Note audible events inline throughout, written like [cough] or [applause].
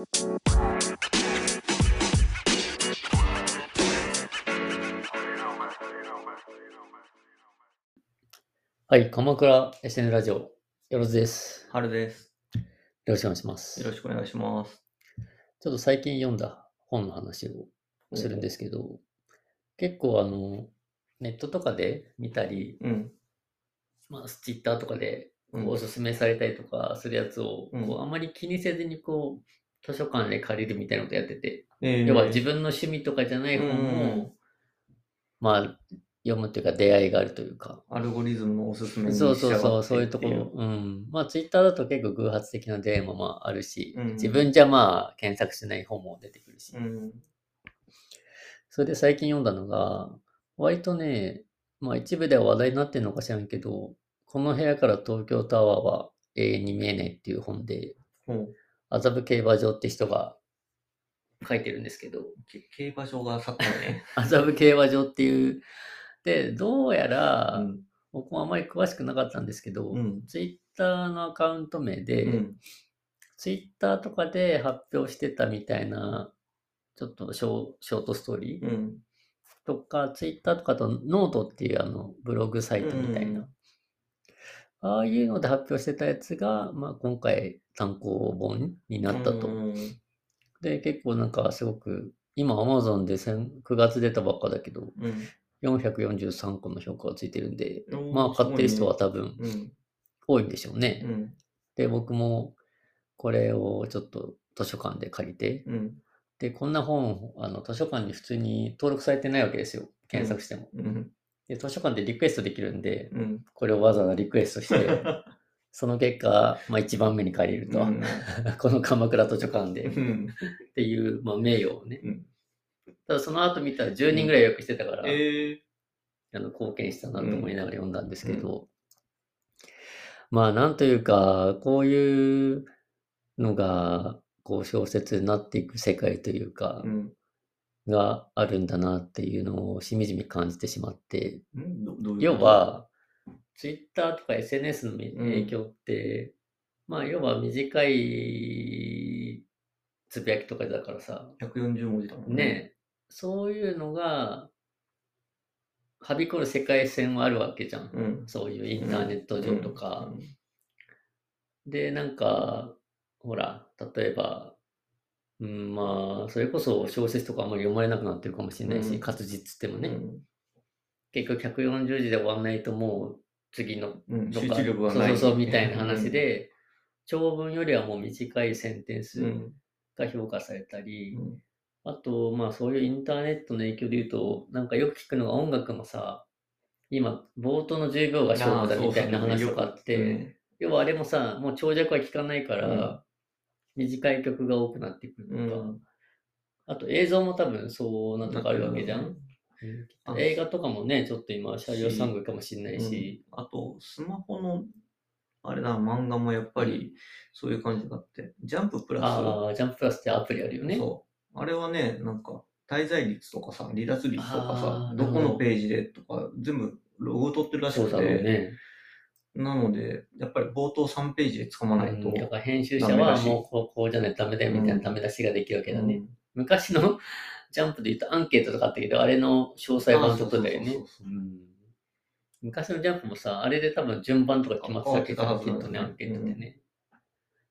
はい、鎌倉 SN ラジオ、よろずです。春です。よろしくお願いします。よろしくお願いします。ちょっと最近読んだ本の話をするんですけど、結構あの、ネットとかで見たり、うん。まあ、ツイッターとかでおすすめされたりとかするやつを、うんこうあまり気にせずにこう、図書館で借りるみたいなことやってて、えー要は自分の趣味とかじゃない本を、まあ、読むというか出会いがあるというか、アルゴリズムのおすすめにそうそうそう、そういうところ。うん。まあ、ツイッターだと結構偶発的な出会いもまああるし、うん自分じゃまあ検索しない本も出てくるし。うん。それで最近読んだのが、割とね、まあ一部では話題になってるのか知らんけど、この部屋から東京タワーは永遠に見えないっていう本で、ほう麻布競馬場って人が書いてるんですけど、け競馬場が去ったね。[laughs] 麻布競馬場っていう、で、どうやら、うん。僕もあまり詳しくなかったんですけど、うんツイッターのアカウント名で、うん。ツイッターとかで発表してたみたいな、ちょっとショーショートストーリーうん。とか、ツイッターとかとノートっていうあのブログサイトみたいな、うんああいうので発表してたやつが、まあ、今回単行本になったと。うんで、結構なんかすごく、今 Amazon で先9月出たばっかだけど、うん。443個の評価がついてるんで、まあ買ってる人はす多分多いんでしょうね。うん。うん。で、僕もこれをちょっと図書館で借りて、うん。で、こんな本、あの図書館に普通に登録されてないわけですよ。検索しても。うん。で、図書館でリクエストできるんで、うん。これをわざわざリクエストして、[laughs] その結果、まあ一番目に借りると、うん [laughs] この鎌倉図書館でっうん。ていう、まあ、名誉をね。うんただその後見たら10人ぐらい予約してたから、ええ。あの貢献したなと思いながら読んだんですけど、まあなんというか、こういうのが、こう小説になっていく世界というかう、ん。があるんだなっていうのをしみじみ感じてしまって、要は、ツイッターと？か SNS の影響って、まあ要は短いつぶやきとかだからさ、140文字だもんね。ね、そういうのが、はびこる世界線はあるわけじゃん。うん。そういうインターネット上とか。うん。で、なんか、ほら、例えば、うん、まあ、それこそ小説とかあんまり読まれなくなってるかもしれないし、うん。活字っつってもね、うん。結局140字で終わんないともう次の。そうそうそうみたいな。話で、長文よりはもう短いセンテンスうん。が評価されたり、うん。あと、まあそういうインターネットの影響で言うと、なんかよく聞くのが音楽もさ、今、冒頭の10秒が勝負だみたいな話とかあって、要はあれもさ、もう長尺は聞かないから、うん短い曲が多くなってくるとか、うんあと映像も多分そうなとこあるわけじゃん。あ映画とかもね、ちょっと今、車両サングかもしれないうんし、あと、スマホの、あれだ、漫画もやっぱりそういう感じがあって、ジャンププラス、ああ、ジャンププラスってアプリあるよね。そう。あれはね、なんか、滞在率とかさ、離脱率とかさどこのページでとか、全部ロゴ取ってるらしくて、ね。なので、やっぱり冒頭3ページで掴まないと、うんだから編集者はもうこうこうじゃないとダメだよみたいなうん。ダメ出しができるわけだね。うん。昔の [laughs] ジャンプで言うとアンケートとかあったけど、あれの詳細版ってことだよね。昔のジャンプもさ、あれで多分順番とか決まってたけど、あ変わってたはずきっとね、アンケートでね。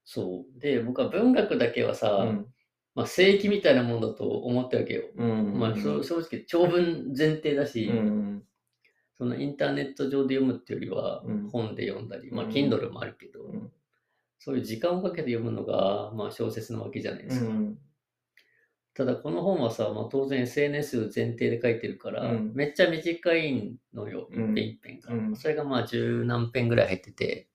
そう。で、僕は文学だけはさ、うん。まあ正規みたいなもんだと思ってるわけよ。うん。まあ正直長文前提だし、うんそのインターネット上で読むっていうよりはうん。本で読んだり、まあうん。Kindle もあるけど、うん。そういう時間をかけて読むのが、まあ、小説なわけじゃないですか。うん。ただこの本はさ、まあ、当然 SNS 前提で書いてるから、うん。めっちゃ短いのよ、うん。一編一編が。うん。それがまあ十何編ぐらい入ってて、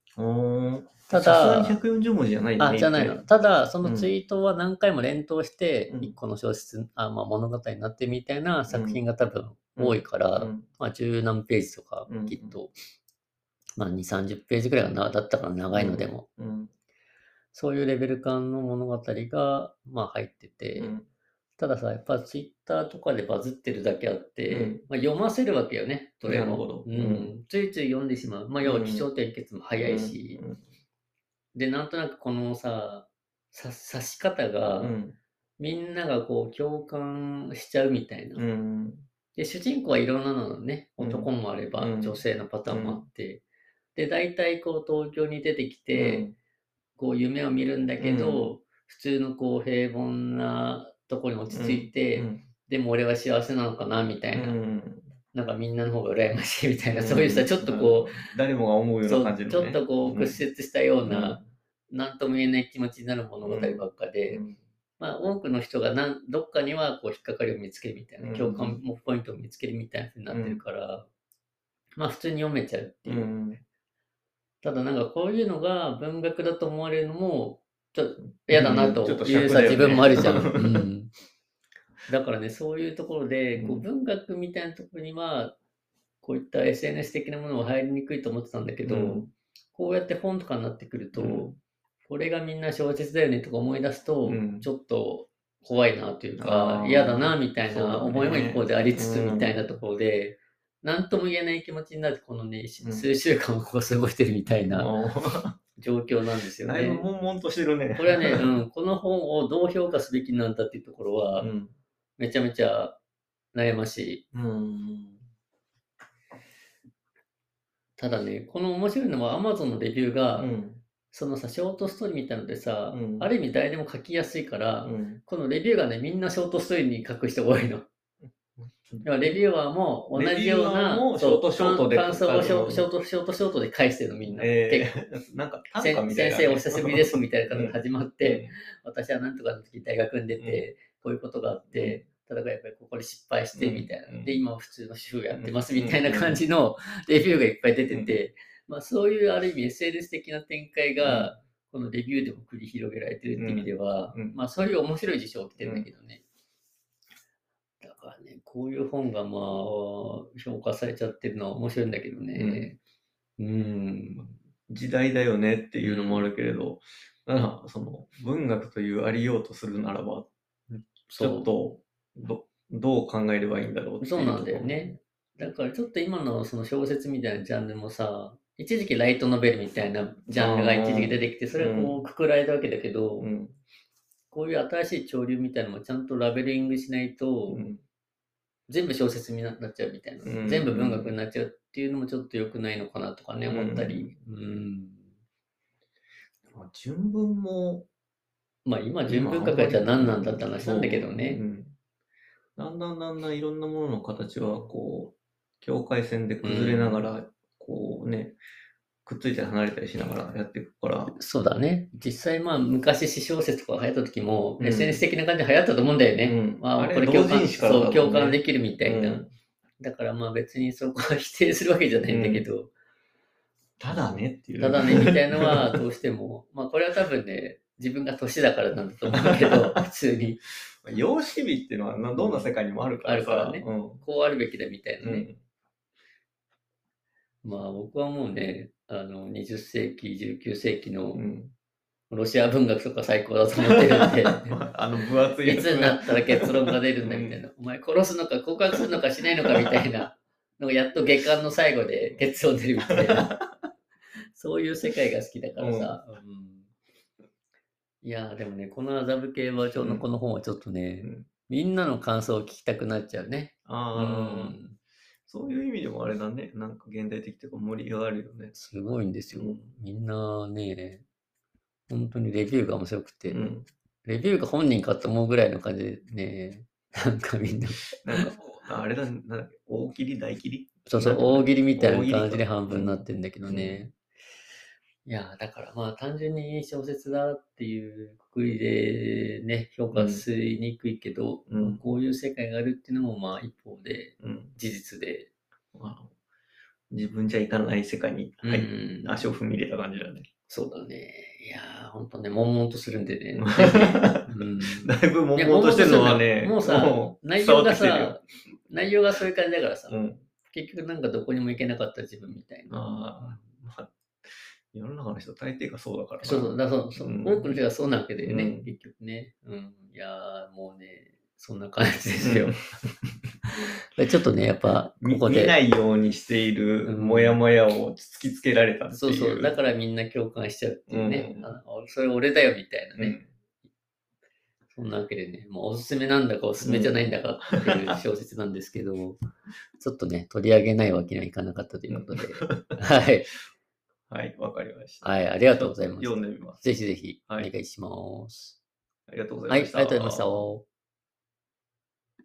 たださすがに、140文字じゃない。あ、じゃない。の。ただ、そのツイートは何回も連投してう、ん。一個の小説、あまあ、物語になってみたいな作品が多分多いから、うん。まあ、十何ページとかうん、きっと、まあ、2、30ページぐらいだったから長いのでも、うんそういうレベル感の物語が、まあ、入ってて、うん。たださ、やっぱツイッターとかでバズってるだけあって、うん。まあ、読ませるわけよね、どれも。うん。うん。ついつい読んでしまう。まあ、要はうん気象点結も早いし、うん。で、なんとなくこのさ、さ指し方が、うん。みんながこう共感しちゃうみたいな。うん。で、主人公はいろんなのね、うん。男もあれば、うん。女性のパターンもあって、で、大体こう東京に出てきて、こう夢を見るんだけど、普通のこう平凡なところに落ち着いて、うん、でも俺は幸せなのかなみたいな、うん。なんかみんなの方が羨ましいみたいな、うん。そういうさ、ちょっとこ誰もが思うう、ような感じの、ね、ちょっとこう屈折したような、うなんとも言えない気持ちになる物語ばっかで、んまあ多くの人がなんどっかにはこう引っかかりを見つけるみたいな、うん。共感ポイントを見つけるみたいな風になってるから、まあ普通に読めちゃうっていう。う。ん。ただなんかこういうのが文学だと思われるのも、ちょっと嫌だなというさ、自分もあるじゃん。[laughs] うん、だからね、そういうところで、こううん文学みたいなところには、こういった SNS 的なものは入りにくいと思ってたんだけど、うん。こうやって本とかになってくると、うんこれがみんな小説だよねとか思い出すと、うんちょっと怖いなというあか、ー嫌だなみたいな思いも一方でありつつうんみたいなところで、なんとも言えない気持ちになって、このね、うん数週間をこう過ごしてるみたいなあ状況なんですよーだいぶね。悶々としてるね。これはね、うん、この本をどう評価すべきなんだっていうところはう、ん。めちゃめちゃ悩ましい。うん。ただね、この面白いのは Amazon のレビューが、うん。そのさ、ショートストーリーみたいのでさ、うん。ある意味誰でも書きやすいから、うん。このレビューがね、みんなショートストーリーに書く人が多いの。要はレビューアーも同じような、ショートショートで感感想をショート、ショート、ショートで返してるのみんな。え結ー、[laughs] なんか先生お久しぶりですみたいな感じで始まって、うん、私はなんとかの時大学に出て、こういうことがあって、ただやっぱりここで失敗してみたいな。うん。で、今は普通の主婦やってますうん。みたいな感じのレビューがいっぱい出てて、まあそういうある意味 SNS 的な展開が、このレビューでも繰り広げられてるって意味では、まあそういう面白い事象起きてるんだけどね。だからね、こういう本がまあ評価されちゃってるのは面白いんだけどね。うん。時代だよねっていうのもあるけれど、だからその文学というありようとするならば、ちょっとどどう考えればいいんだろうっていそうなんだよね。だからちょっと今のその小説みたいなジャンルもさ、一時期ライトノベルみたいなジャンルが一時期出てきて、それがこうくくられたわけだけど、うん。こういう新しい潮流みたいなのもちゃんとラベリングしないと、うん。全部小説になっちゃうみたいな、うん全部文学になっちゃうっていうのもちょっと良くないのかなとかね、うん思ったり。うん。まあ純文も、まあ今、純文学はじゃあ何なんだって話なんだけどね。だんだんだんだんいろんなものの形は、こう、境界線で崩れながら、こうね、くっついたり離れたりしながらやっていくから、そうだね。実際まあ昔詩小説とか流行った時も、うん SNS 的な感じで流行ったと思うんだよね。うんまあこれ共感、ねそう、共感できるみたいな。うんだからまあ別にそこは否定するわけじゃないんだけど、ただねっていう。ただね、みたいのは [laughs] どうしても、まあこれは多分ね、自分が年だからなんだと思うけど、[laughs] 普通に様式美っていうのはなどんな世界にもあるからさ。あるからねうんこうあるべきだみたいなね。うんまあ僕はもうね、あの20世紀、19世紀のうん。ロシア文学とか最高だと思ってるんで、[laughs] まああの分厚いいつになったら結論が出るんだみたいな、お前殺すのか告白するのかしないのかみたいなのがやっと下巻の最後で結論出るみたいな、そういう世界が好きだからさ。うん。いやーでもね、この麻布系バージョンのこの本はちょっとね、うん。みんなの感想を聞きたくなっちゃうね。うああ、ん、そういう意味でもあれだね。なんか現代的というか盛り上がるよね。すごいんですよ。うんみんなね、本当にレビューが面白くて、うん。レビューが本人かと思うぐらいの感じでね、なんかみんな、なんか、あれだ、なんだっけ、大喜利、大喜利？そうそう、大喜利みたいな感じで半分になってんだけどね。いやー、だからまあ単純に小説だっていうくくりでね、評価しにくいけど、うんこういう世界があるっていうのもまあ一方でうん。事実で、あの自分じゃいかない世界に、はい、うん足を踏み入れた感じだね。そうだね。いやー、ほんとね、悶々とするんでね。[laughs] うんだいぶ悶々としてるのはね、悶々とするんだよもうさ、内容が伝わってさ、内容がそういう感じだからさ、きてるようん。結局なんかどこにも行けなかった自分みたいな。ああ、世の中の人大抵がそうだからなそうそう、だそうそう、うん多くの人がそうなわけだよね、うん結局ね。うん。いやー、もうね、そんな感じですよ。[laughs] でちょっとね、やっぱ、見ここで。見ないようにしているうんモヤモヤを突きつけられたっていう。そうそう、だからみんな共感しちゃうっていうね。うんあそれ俺だよみたいなね。うんそんなわけでね、もうおすすめなんだかおすすめじゃないんだかっていう小説なんですけど、ちょっとね、取り上げないわけにはいかなかったということで、[laughs] はい。はい、わかりました。はい、ありがとうございます。読んでみます。ぜひぜひお願いします。はい、ありがとうございました。はい、ありがとうございました。